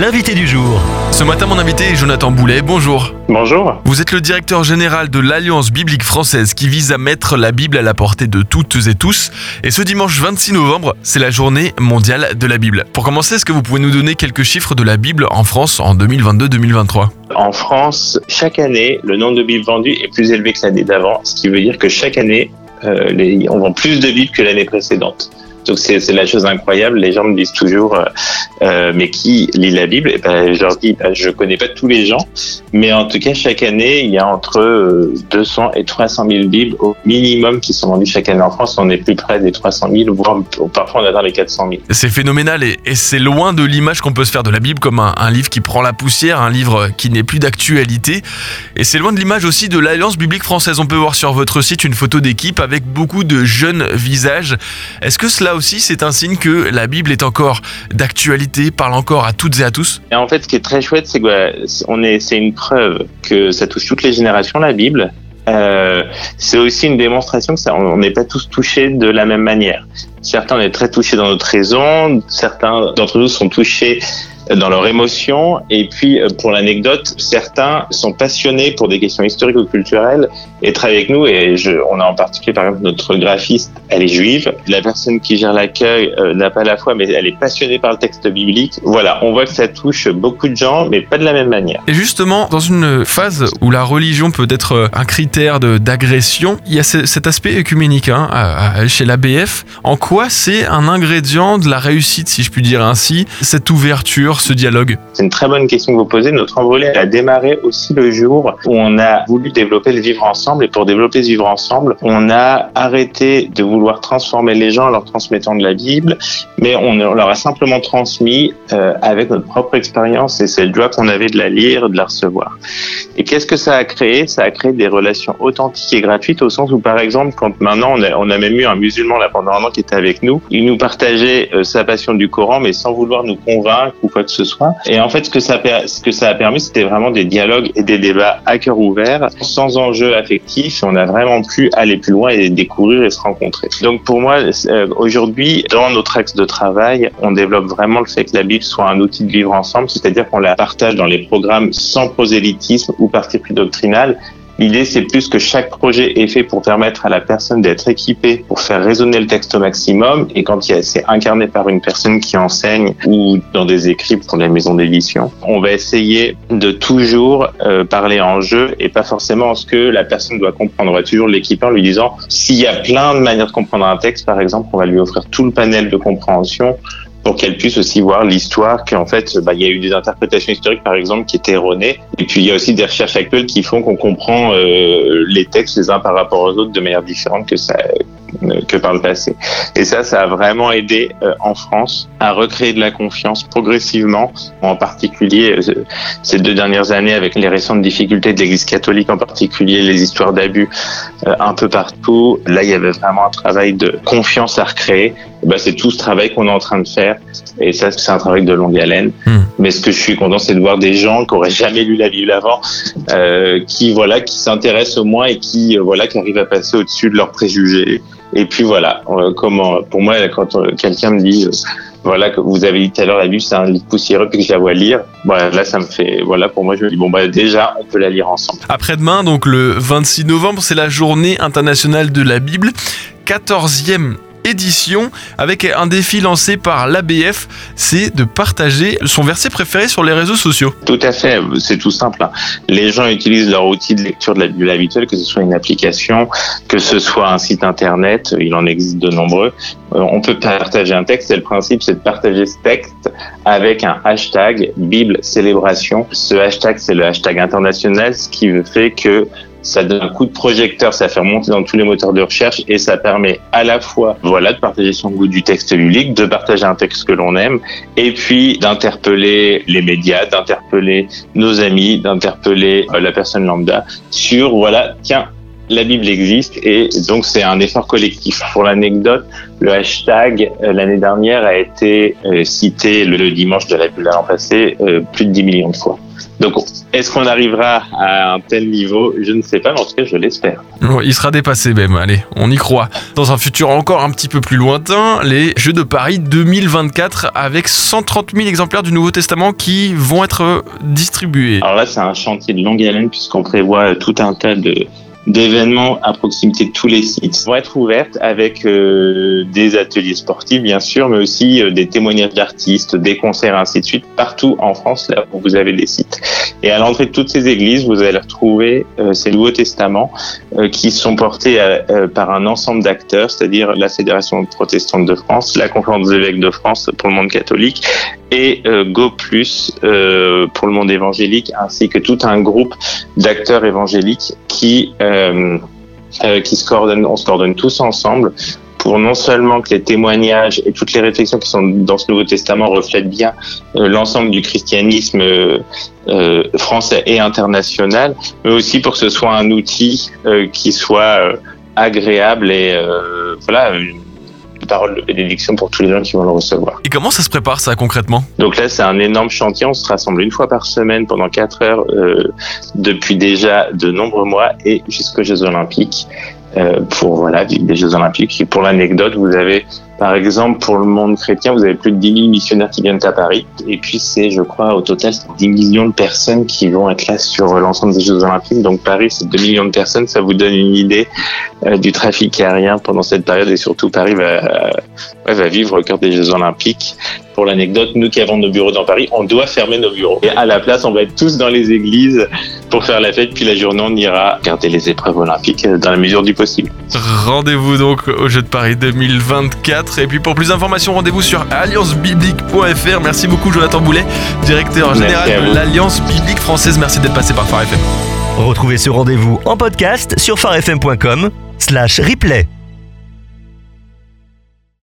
l'invité du jour. Ce matin, mon invité est Jonathan Boulet. Bonjour. Bonjour. Vous êtes le directeur général de l'Alliance biblique française qui vise à mettre la Bible à la portée de toutes et tous. Et ce dimanche 26 novembre, c'est la journée mondiale de la Bible. Pour commencer, est-ce que vous pouvez nous donner quelques chiffres de la Bible en France en 2022-2023 En France, chaque année, le nombre de Bibles vendues est plus élevé que l'année d'avant, ce qui veut dire que chaque année, euh, les- on vend plus de Bibles que l'année précédente. Donc c'est la chose incroyable. Les gens me disent toujours, euh, euh, mais qui lit la Bible? Et ben, je leur dis, ben, je connais pas tous les gens, mais en tout cas chaque année, il y a entre euh, 200 et 300 000 Bibles au minimum qui sont vendues chaque année en France. On est plus près des 300 000, voire parfois on atteint les 400 000. C'est phénoménal et, et c'est loin de l'image qu'on peut se faire de la Bible comme un, un livre qui prend la poussière, un livre qui n'est plus d'actualité. Et c'est loin de l'image aussi de l'Alliance biblique française. On peut voir sur votre site une photo d'équipe avec beaucoup de jeunes visages. Est-ce que cela aussi c'est un signe que la Bible est encore d'actualité, parle encore à toutes et à tous Et en fait, ce qui est très chouette, c'est que est, c'est une preuve que ça touche toutes les générations la Bible. Euh, c'est aussi une démonstration que ça, on n'est pas tous touchés de la même manière. Certains on est très touchés dans notre raison, certains d'entre nous sont touchés dans leur émotion, et puis euh, pour l'anecdote, certains sont passionnés pour des questions historiques ou culturelles et travaillent avec nous. Et on a en particulier, par exemple, notre graphiste, elle est juive. La personne qui gère l'accueil euh, n'a pas la foi, mais elle est passionnée par le texte biblique. Voilà, on voit que ça touche beaucoup de gens, mais pas de la même manière. Et justement, dans une phase où la religion peut être un critère d'agression, il y a ce- cet aspect œcuménique hein, chez l'ABF. En quoi c'est un ingrédient de la réussite, si je puis dire ainsi, cette ouverture, ce dialogue C'est une très bonne question que vous posez. Notre envolée a démarré aussi le jour où on a voulu développer le vivre ensemble. Et pour développer ce vivre ensemble, on a arrêté de vouloir transformer les gens en leur transmettant de la Bible, mais on leur a simplement transmis euh, avec notre propre expérience et cette joie qu'on avait de la lire, de la recevoir. Et qu'est-ce que ça a créé? Ça a créé des relations authentiques et gratuites au sens où, par exemple, quand maintenant on a, même eu un musulman là pendant un an qui était avec nous, il nous partageait euh, sa passion du Coran, mais sans vouloir nous convaincre ou quoi ce soit. Et en fait, ce que ça, ce que ça a permis, c'était vraiment des dialogues et des débats à cœur ouvert, sans enjeu affectif. On a vraiment pu aller plus loin et découvrir et se rencontrer. Donc pour moi, euh, aujourd'hui, dans notre axe de travail, on développe vraiment le fait que la Bible soit un outil de vivre ensemble, c'est-à-dire qu'on la partage dans les programmes sans prosélytisme ou parti pris doctrinal. L'idée, c'est plus que chaque projet est fait pour permettre à la personne d'être équipée pour faire résonner le texte au maximum. Et quand c'est incarné par une personne qui enseigne ou dans des écrits pour les maisons d'édition, on va essayer de toujours euh, parler en jeu et pas forcément ce que la personne doit comprendre. On va toujours l'équiper en lui disant s'il y a plein de manières de comprendre un texte, par exemple, on va lui offrir tout le panel de compréhension pour qu'elle puisse aussi voir l'histoire qu'en fait bah, il y a eu des interprétations historiques par exemple qui étaient erronées. Et puis il y a aussi des recherches actuelles qui font qu'on comprend euh, les textes les uns par rapport aux autres de manière différente que ça que par le passé et ça ça a vraiment aidé euh, en France à recréer de la confiance progressivement en particulier euh, ces deux dernières années avec les récentes difficultés de l'Église catholique en particulier les histoires d'abus euh, un peu partout là il y avait vraiment un travail de confiance à recréer Et ben, c'est tout ce travail qu'on est en train de faire et ça, c'est un travail de longue haleine. Hmm. Mais ce que je suis content, c'est de voir des gens qui auraient jamais lu la Bible avant, euh, qui voilà, qui s'intéressent au moins et qui euh, voilà, qui arrivent à passer au-dessus de leurs préjugés. Et puis voilà, euh, comment, pour moi, quand euh, quelqu'un me dit, euh, voilà, vous avez dit tout à l'heure la Bible, c'est un livre poussiéreux, puis que je la vois lire, voilà, là, ça me fait, voilà, pour moi, je me dis bon bah déjà, on peut la lire ensemble. Après-demain, donc le 26 novembre, c'est la journée internationale de la Bible, 14e édition, avec un défi lancé par l'ABF, c'est de partager son verset préféré sur les réseaux sociaux. Tout à fait, c'est tout simple. hein. Les gens utilisent leur outil de lecture de la Bible habituelle, que ce soit une application, que ce soit un site internet, il en existe de nombreux. Euh, on peut partager un texte et le principe c'est de partager ce texte avec un hashtag Bible célébration. Ce hashtag c'est le hashtag international, ce qui fait que ça donne un coup de projecteur, ça fait remonter dans tous les moteurs de recherche et ça permet à la fois, voilà, de partager son goût du texte biblique, de partager un texte que l'on aime, et puis d'interpeller les médias, d'interpeller nos amis, d'interpeller euh, la personne lambda sur, voilà, tiens, la Bible existe et donc c'est un effort collectif. Pour l'anecdote, le hashtag euh, l'année dernière a été euh, cité le, dimanche de la Bible l'an passé plus de 10 millions de fois. Donc, est-ce qu'on arrivera à un tel niveau? Je ne sais pas, mais en tout cas, je l'espère. il sera dépassé même, allez, on y croit. Dans un futur encore un petit peu plus lointain, les Jeux de Paris 2024 avec 130 000 exemplaires du Nouveau Testament qui vont être distribués. Alors là, c'est un chantier de longue haleine puisqu'on prévoit tout un tas de d'événements à proximité de tous les sites vont être ouvertes avec euh, des ateliers sportifs bien sûr, mais aussi euh, des témoignages d'artistes, des concerts, ainsi de suite, partout en France là où vous avez des sites. Et à l'entrée de toutes ces églises, vous allez retrouver euh, ces Nouveaux Testaments qui sont portés par un ensemble d'acteurs, c'est-à-dire la Fédération protestante de France, la Conférence des évêques de France pour le monde catholique et Go Plus pour le monde évangélique, ainsi que tout un groupe d'acteurs évangéliques qui euh, euh, qui se coordonnent, on se coordonne tous ensemble pour non seulement que les témoignages et toutes les réflexions qui sont dans ce Nouveau Testament reflètent bien euh, l'ensemble du christianisme euh, français et international, mais aussi pour que ce soit un outil qui soit agréable et voilà parole de bénédiction pour tous les gens qui vont le recevoir. Et comment ça se prépare ça concrètement? Donc là, c'est un énorme chantier. On se rassemble une fois par semaine pendant quatre heures euh, depuis déjà de nombreux mois et jusqu'aux Jeux Olympiques pour voilà des Jeux Olympiques. Et pour l'anecdote, vous avez par exemple, pour le monde chrétien, vous avez plus de 10 000 missionnaires qui viennent à Paris. Et puis, c'est, je crois, au total, 10 millions de personnes qui vont être là sur l'ensemble des Jeux Olympiques. Donc, Paris, c'est 2 millions de personnes. Ça vous donne une idée euh, du trafic aérien pendant cette période. Et surtout, Paris va, va vivre au cœur des Jeux Olympiques. Pour l'anecdote, nous qui avons nos bureaux dans Paris, on doit fermer nos bureaux. Et à la place, on va être tous dans les églises pour faire la fête. Puis la journée, on ira regarder les épreuves olympiques dans la mesure du possible. Rendez-vous donc au Jeux de Paris 2024. Et puis pour plus d'informations, rendez-vous sur alliancebiblique.fr. Merci beaucoup Jonathan Boulet, directeur général de l'Alliance biblique française. Merci d'être passé par Phare FM. Retrouvez ce rendez-vous en podcast sur farfm.com slash replay.